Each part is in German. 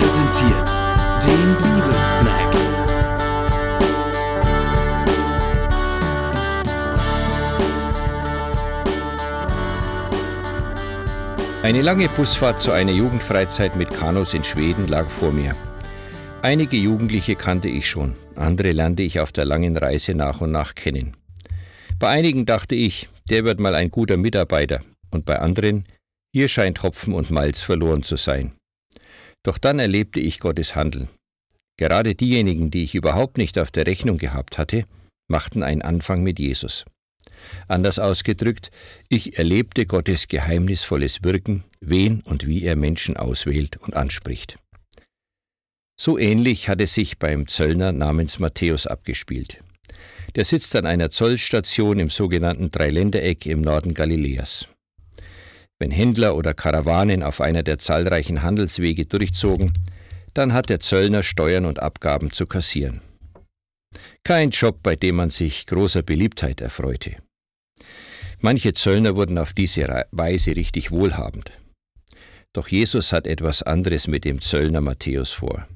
präsentiert den Bibelsnack. Eine lange Busfahrt zu einer Jugendfreizeit mit Kanus in Schweden lag vor mir. Einige Jugendliche kannte ich schon, andere lernte ich auf der langen Reise nach und nach kennen. Bei einigen dachte ich, der wird mal ein guter Mitarbeiter, und bei anderen, hier scheint Hopfen und Malz verloren zu sein. Doch dann erlebte ich Gottes Handeln. Gerade diejenigen, die ich überhaupt nicht auf der Rechnung gehabt hatte, machten einen Anfang mit Jesus. Anders ausgedrückt, ich erlebte Gottes geheimnisvolles Wirken, wen und wie er Menschen auswählt und anspricht. So ähnlich hat es sich beim Zöllner namens Matthäus abgespielt. Der sitzt an einer Zollstation im sogenannten Dreiländereck im Norden Galiläas. Wenn Händler oder Karawanen auf einer der zahlreichen Handelswege durchzogen, dann hat der Zöllner Steuern und Abgaben zu kassieren. Kein Job, bei dem man sich großer Beliebtheit erfreute. Manche Zöllner wurden auf diese Weise richtig wohlhabend. Doch Jesus hat etwas anderes mit dem Zöllner Matthäus vor.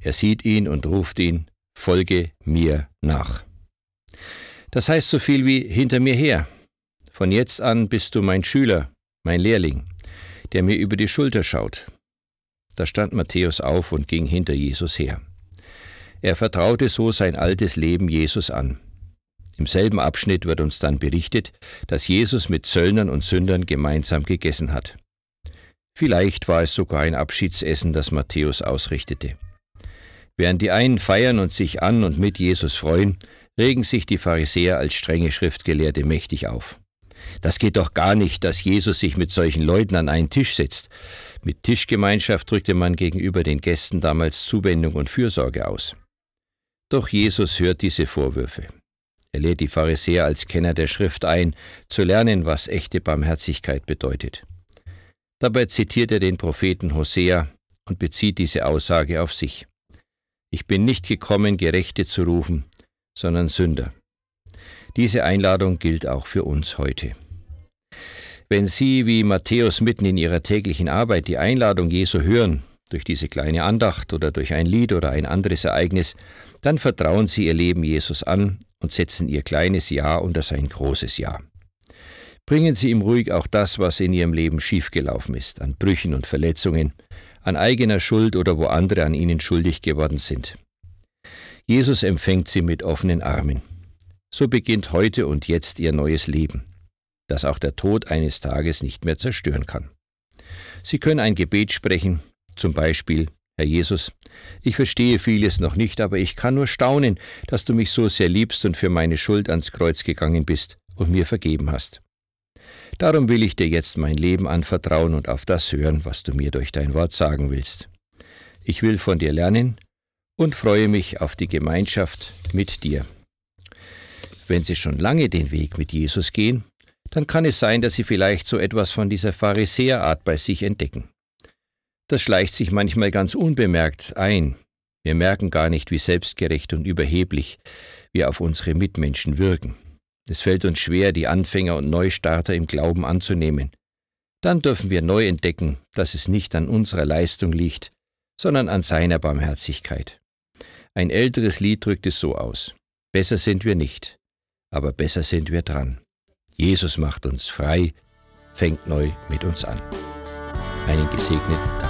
Er sieht ihn und ruft ihn, Folge mir nach. Das heißt so viel wie hinter mir her. Von jetzt an bist du mein Schüler, mein Lehrling, der mir über die Schulter schaut. Da stand Matthäus auf und ging hinter Jesus her. Er vertraute so sein altes Leben Jesus an. Im selben Abschnitt wird uns dann berichtet, dass Jesus mit Zöllnern und Sündern gemeinsam gegessen hat. Vielleicht war es sogar ein Abschiedsessen, das Matthäus ausrichtete. Während die einen feiern und sich an und mit Jesus freuen, regen sich die Pharisäer als strenge Schriftgelehrte mächtig auf. Das geht doch gar nicht, dass Jesus sich mit solchen Leuten an einen Tisch setzt. Mit Tischgemeinschaft drückte man gegenüber den Gästen damals Zuwendung und Fürsorge aus. Doch Jesus hört diese Vorwürfe. Er lädt die Pharisäer als Kenner der Schrift ein, zu lernen, was echte Barmherzigkeit bedeutet. Dabei zitiert er den Propheten Hosea und bezieht diese Aussage auf sich. Ich bin nicht gekommen, Gerechte zu rufen, sondern Sünder. Diese Einladung gilt auch für uns heute. Wenn Sie wie Matthäus mitten in Ihrer täglichen Arbeit die Einladung Jesu hören, durch diese kleine Andacht oder durch ein Lied oder ein anderes Ereignis, dann vertrauen Sie Ihr Leben Jesus an und setzen Ihr kleines Ja unter sein großes Ja. Bringen Sie ihm ruhig auch das, was in Ihrem Leben schiefgelaufen ist, an Brüchen und Verletzungen, an eigener Schuld oder wo andere an Ihnen schuldig geworden sind. Jesus empfängt Sie mit offenen Armen. So beginnt heute und jetzt Ihr neues Leben, das auch der Tod eines Tages nicht mehr zerstören kann. Sie können ein Gebet sprechen, zum Beispiel, Herr Jesus, ich verstehe vieles noch nicht, aber ich kann nur staunen, dass du mich so sehr liebst und für meine Schuld ans Kreuz gegangen bist und mir vergeben hast. Darum will ich dir jetzt mein Leben anvertrauen und auf das hören, was du mir durch dein Wort sagen willst. Ich will von dir lernen und freue mich auf die Gemeinschaft mit dir. Wenn Sie schon lange den Weg mit Jesus gehen, dann kann es sein, dass Sie vielleicht so etwas von dieser Pharisäerart bei sich entdecken. Das schleicht sich manchmal ganz unbemerkt ein. Wir merken gar nicht, wie selbstgerecht und überheblich wir auf unsere Mitmenschen wirken. Es fällt uns schwer, die Anfänger und Neustarter im Glauben anzunehmen. Dann dürfen wir neu entdecken, dass es nicht an unserer Leistung liegt, sondern an seiner Barmherzigkeit. Ein älteres Lied drückt es so aus. Besser sind wir nicht, aber besser sind wir dran. Jesus macht uns frei, fängt neu mit uns an. Einen gesegneten Tag.